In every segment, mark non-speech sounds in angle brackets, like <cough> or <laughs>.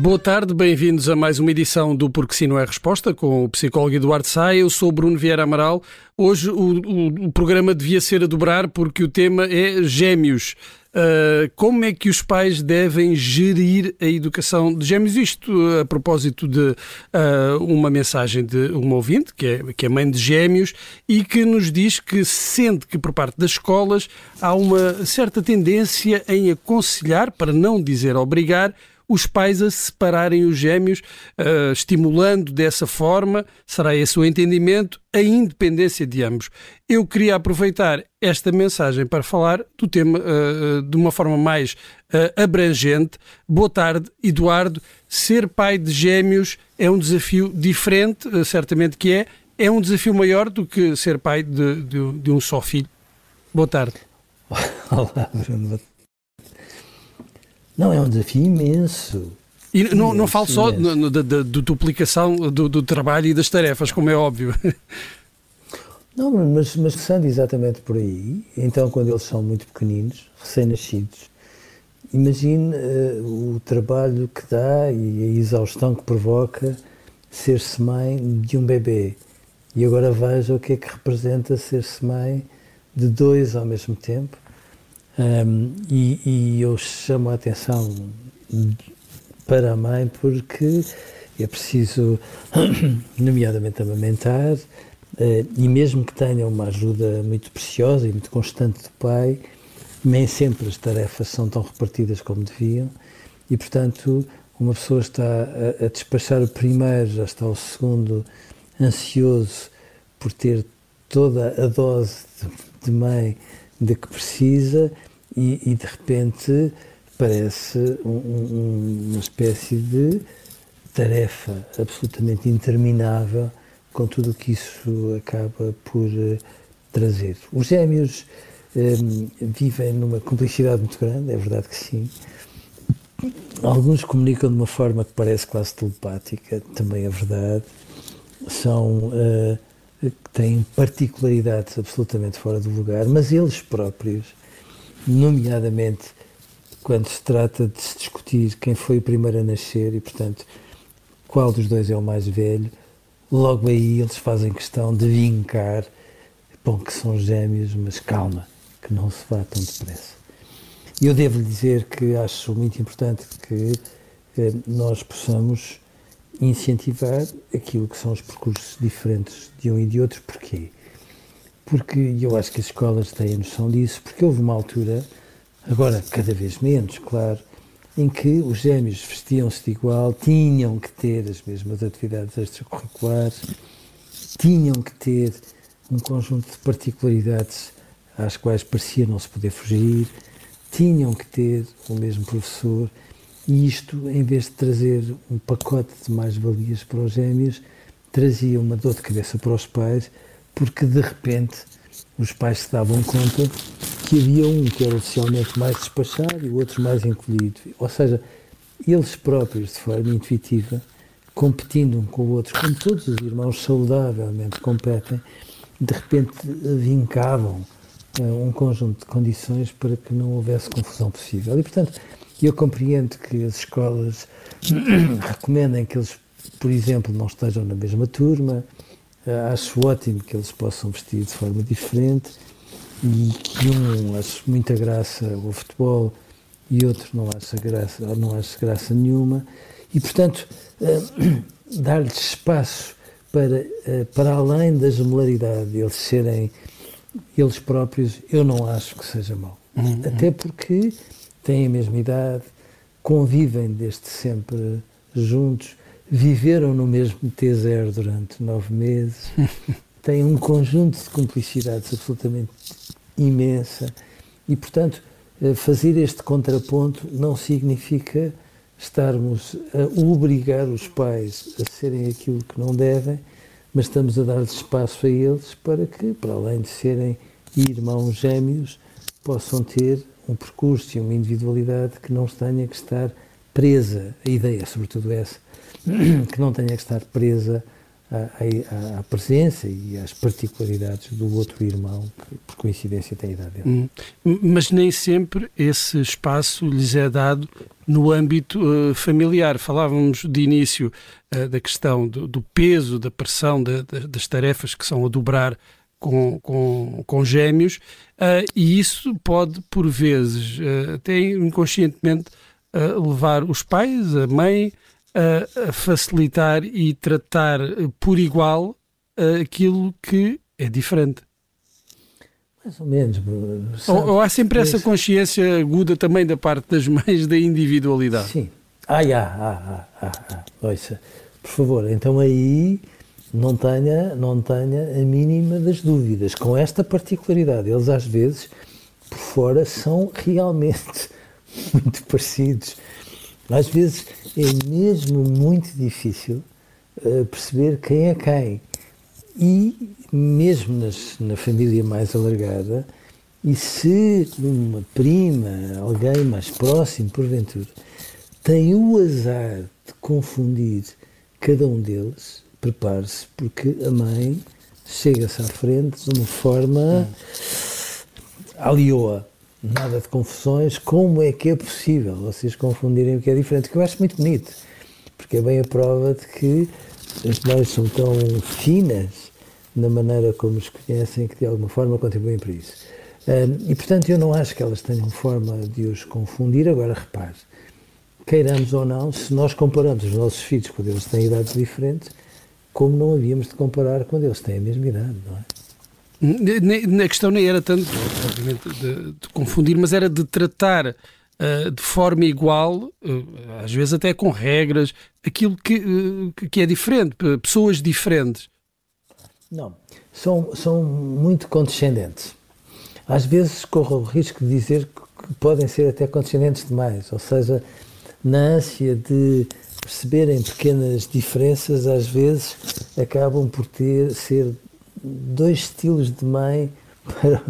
Boa tarde, bem-vindos a mais uma edição do Porque Sim Não é Resposta com o psicólogo Eduardo Sá. Eu sou Bruno Vieira Amaral. Hoje o, o, o, programa devia ser a dobrar porque o tema é gêmeos. Uh, como é que os pais devem gerir a educação de gêmeos? Isto a propósito de uh, uma mensagem de uma ouvinte, que é, que é mãe de gêmeos, e que nos diz que sente que por parte das escolas há uma certa tendência em aconselhar, para não dizer obrigar, os pais a separarem os gêmeos, uh, estimulando dessa forma, será esse o entendimento, a independência de ambos. Eu queria aproveitar esta mensagem para falar do tema uh, de uma forma mais uh, abrangente. Boa tarde, Eduardo. Ser pai de gêmeos é um desafio diferente, certamente que é. É um desafio maior do que ser pai de, de, de um só filho. Boa tarde. <laughs> <laughs> Olá, Bruno. Não, é um desafio imenso. E não, imenso, não falo só da duplicação do, do, trabalho e das tarefas, como é óbvio. <laughs> Não, mas, mas começando exatamente por aí, então quando eles são muito pequeninos, recém-nascidos, imagine uh, o trabalho que dá e a exaustão que provoca ser-se mãe de um bebê. E agora veja o que é que representa ser-se mãe de dois ao mesmo tempo um, e, e, eu chamo a atenção para a mãe porque é preciso, <coughs> nomeadamente, amamentar, uh, e mesmo que tenha uma ajuda muito preciosa e muito constante do pai, nem sempre as tarefas são tão repartidas como deviam, e portanto, uma pessoa está a, a despachar o primeiro, já está o segundo ansioso por ter toda a dose de, de mãe de que precisa e, e de repente parece um, um, uma espécie de tarefa absolutamente interminável com tudo o que isso acaba por uh, trazer. Os gêmeos um, ehm, vivem numa complicidade muito grande, é verdade que sim. Alguns comunicam de uma forma que parece quase telepática, também é verdade. São, uh, têm particularidades absolutamente fora do lugar, mas eles próprios nomeadamente quando se trata de se discutir quem foi o primeiro a nascer e, portanto, qual dos dois é o mais velho, logo aí eles fazem questão de vincar, bom, que são gêmeos, mas calma, que não se vá tão depressa. E eu devo lhe dizer que acho muito importante que eh, nós possamos incentivar aquilo que são os percursos diferentes de um e de outro. Porquê? Porque eu acho que as escolas têm noção disso, porque houve uma altura, agora cada vez menos, claro, em que os gêmeos vestiam-se de igual, tinham que ter as mesmas atividades extracurriculares, tinham que ter um conjunto de particularidades às quais parecia não se poder fugir, tinham que ter o mesmo professor, e isto, em vez de trazer um pacote de mais-valias para os gêmeos, trazia uma dor de cabeça para os pais, porque de repente os pais se davam conta que havia um que era oficialmente mais despachado e o outro mais encolhido. Ou seja, eles próprios, de forma intuitiva, competindo um com o outro, como todos os irmãos saudavelmente competem, de repente vincavam uh, um conjunto de condições para que não houvesse confusão possível. E, portanto, eu compreendo que as escolas <coughs> recomendem que eles, por exemplo, não estejam na mesma turma, acho ótimo que eles possam vestir de forma diferente e que um acho muita graça o futebol e outro não acha graça, não acha graça nenhuma e portanto uh, <clears throat> dar-lhes espaço para, uh, para além da gemelaridade, eles serem eles próprios, eu não acho que seja mau. Uhum. Até porque têm a mesma idade, convivem desde sempre juntos, viveram no mesmo T0 durante nove meses, <laughs> têm um conjunto de cumplicidades absolutamente imensa e, portanto, eh, fazer este contraponto não significa estarmos a obrigar os pais a serem aquilo que não devem, mas estamos a dar espaço a eles para que, para além de serem irmãos gêmeos, possam ter um percurso e uma individualidade que não tenha que estar presa, a ideia sobretudo essa, que não tenha que estar presa à, presença e às particularidades do outro irmão, que por coincidência tem a idade dele. Hum. Mas nem sempre esse espaço lhes é dado no âmbito uh, familiar. Falávamos de início uh, da questão do, do, peso, da pressão, de, de, das tarefas que são a dobrar com, com, com gêmeos, uh, e isso pode, por vezes, até inconscientemente, levar os pais, a mãe, a, facilitar e tratar por igual aquilo que é diferente. Mais ou menos. Ou, ou, há sempre essa consciência aguda também da parte das mães da individualidade? Sim. Ah, há, há, há, há. Ouça, por favor, então aí não tenha, não tenha a mínima das dúvidas. Com esta particularidade, eles às vezes, por fora, são <laughs> realmente muito parecidos. Às vezes é mesmo muito difícil uh, perceber quem é quem. E mesmo nas, na família mais alargada, e se uma prima, alguém mais próximo, porventura, tem o azar de confundir cada um deles, prepare-se, porque a mãe chega-se à frente de uma forma alioa nada de confusões, como é que é possível vocês confundirem o que é diferente? Que eu acho muito bonito, porque é bem a prova de que as mães são tão finas na maneira como os conhecem que de alguma forma contribuem para isso. E portanto eu não acho que elas tenham forma de os confundir. Agora repare, queiramos ou não, se nós comparamos os nossos filhos quando eles têm idades diferentes, como não havíamos de comparar quando eles têm a mesma idade, não é? A questão nem era tanto, obviamente, de, de confundir, mas era de tratar uh, de forma igual, uh, às vezes até com regras, aquilo que, uh, que é diferente, pessoas diferentes. Não, são, são muito condescendentes. Às vezes corro o risco de dizer que podem ser até condescendentes demais, ou seja, na ânsia de perceberem pequenas diferenças, às vezes acabam por ter, ser dois estilos de mãe para,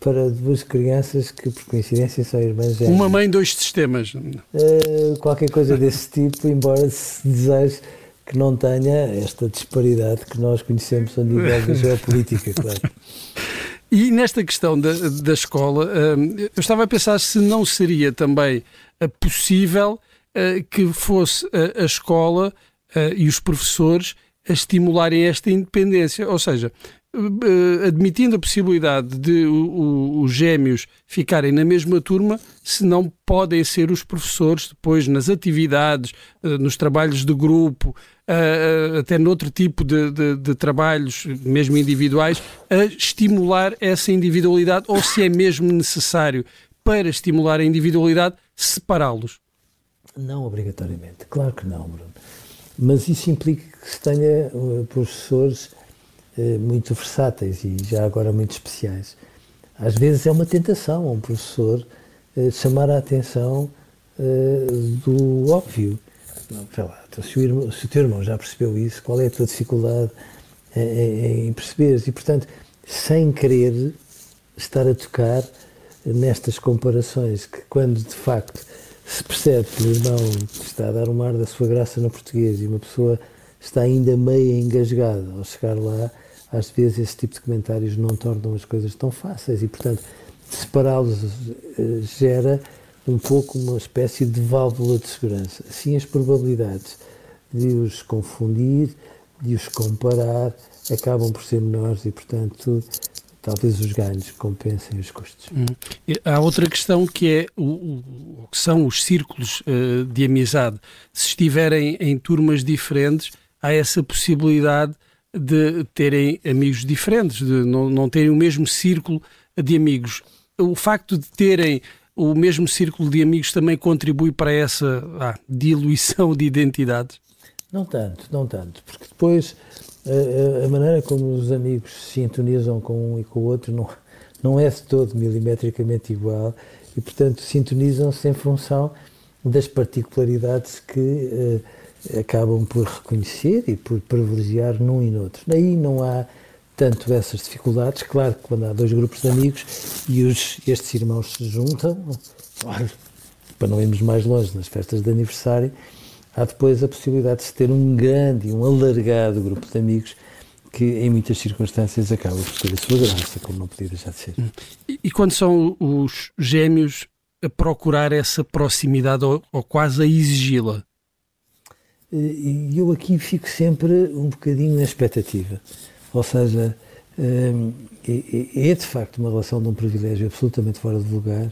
para duas crianças que, por coincidência, são irmãs gêmeas. Uma mãe, dois sistemas. Uh, qualquer coisa desse tipo, embora se deseje que não tenha esta disparidade que nós conhecemos a nível da geopolítica, claro. E nesta questão da, da escola, uh, eu estava a pensar se não seria também uh, possível que fosse a escola e os professores a estimularem esta independência. Ou seja, eh, admitindo a possibilidade de os gêmeos ficarem na mesma turma, se não podem ser os professores depois nas atividades, eh, nos trabalhos de grupo, eh, até noutro tipo de, de, de trabalhos, mesmo individuais, a estimular essa individualidade ou se é mesmo necessário para estimular a individualidade separá-los? Não obrigatoriamente, claro que não, Bruno. Mas isso implica que se tenha uh, professores uh, muito versáteis e já agora muito especiais. Às vezes é uma tentação a um professor uh, chamar a atenção do óbvio. Lá, então, se, o irmão, se o teu irmão já percebeu isso, qual é a tua dificuldade em, em perceberes? E, portanto, sem querer estar a tocar nestas comparações que, quando de facto se percebe que o irmão está a dar um ar da sua graça no português e uma pessoa está ainda meio engasgada ao chegar lá, às vezes esse tipo de comentários não tornam as coisas tão fáceis e, portanto, separá-los eh, gera um pouco uma espécie de válvula de segurança. Assim, as probabilidades de os confundir, de os comparar, acabam por ser menores e, portanto, talvez os ganhos compensem os custos. Hum. Há outra questão que é o, o que são os círculos uh, de amizade. Se estiverem em turmas diferentes, há essa possibilidade de terem amigos diferentes, de não, não terem o mesmo círculo de amigos. O facto de terem o mesmo círculo de amigos também contribui para essa ah, diluição de identidades? Não tanto, não tanto, porque depois a, a, maneira como os amigos se sintonizam com um e com o outro não, não é de todo milimetricamente igual e, portanto, sintonizam-se em função das particularidades que uh, acabam por reconhecer e por privilegiar num e no outro. Daí não há tanto essas dificuldades. Claro que quando há dois grupos de amigos e os, estes irmãos se juntam, claro, para não irmos mais longe nas festas de aniversário, há depois a possibilidade de se ter um grande e um alargado grupo de amigos que em muitas circunstâncias acaba por ter a sua graça, como não podia deixar de ser. E, e quando são os gêmeos a procurar essa proximidade ou, ou quase a exigi-la? E eu aqui fico sempre um bocadinho na expectativa. Ou seja, hum, é, é de facto uma relação de um privilégio absolutamente fora de lugar,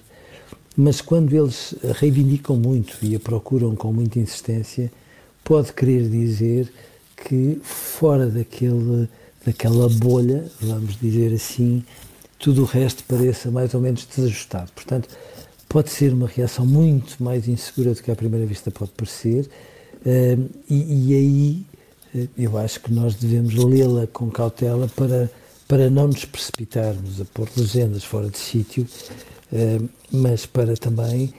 mas quando eles a reivindicam muito e a procuram com muita insistência, pode querer dizer que fora daquele, daquela bolha, vamos dizer assim, tudo o resto pareça mais ou menos desajustado. Portanto, pode ser uma reação muito mais insegura do que à primeira vista pode parecer, uh, e, e, aí uh, eu acho que nós devemos lê-la com cautela para, para não nos precipitarmos a pôr legendas fora de sítio, uh, mas para também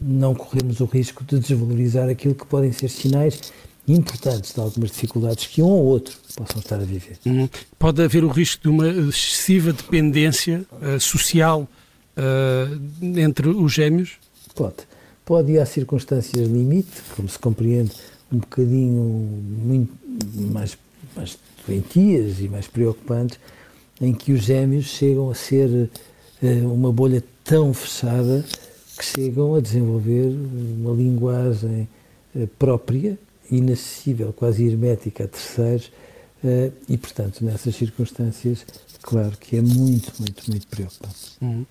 não corrermos o risco de desvalorizar aquilo que podem ser sinais importantes de algumas dificuldades que um ou outro possam estar a viver. Uhum. Pode haver o risco de uma excessiva dependência social uh, entre os gêmeos? Pode. Pode há circunstâncias limite, como se compreende, um bocadinho muito mais, mais doentias e mais preocupantes, em que os gêmeos chegam a ser uh, uma bolha tão fechada que chegam a desenvolver uma linguagem uh, própria, inacessível, quase hermética a terceiros, uh, e, portanto, nessas circunstâncias, claro que é muito, muito, muito preocupante. Uhum.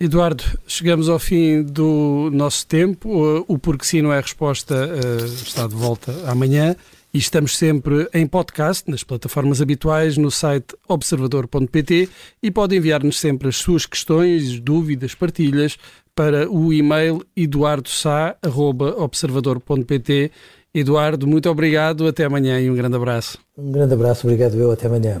Eduardo, chegamos ao fim do nosso tempo. O Porque Sim Não é Resposta eh, está de volta amanhã e estamos sempre em podcast, nas plataformas habituais, no site observador.pt e pode enviar-nos sempre as suas questões, dúvidas, partilhas para o e-mail eduardosá.observador.pt. Eduardo, muito obrigado, até amanhã e um grande abraço. Um grande abraço, obrigado eu, até amanhã.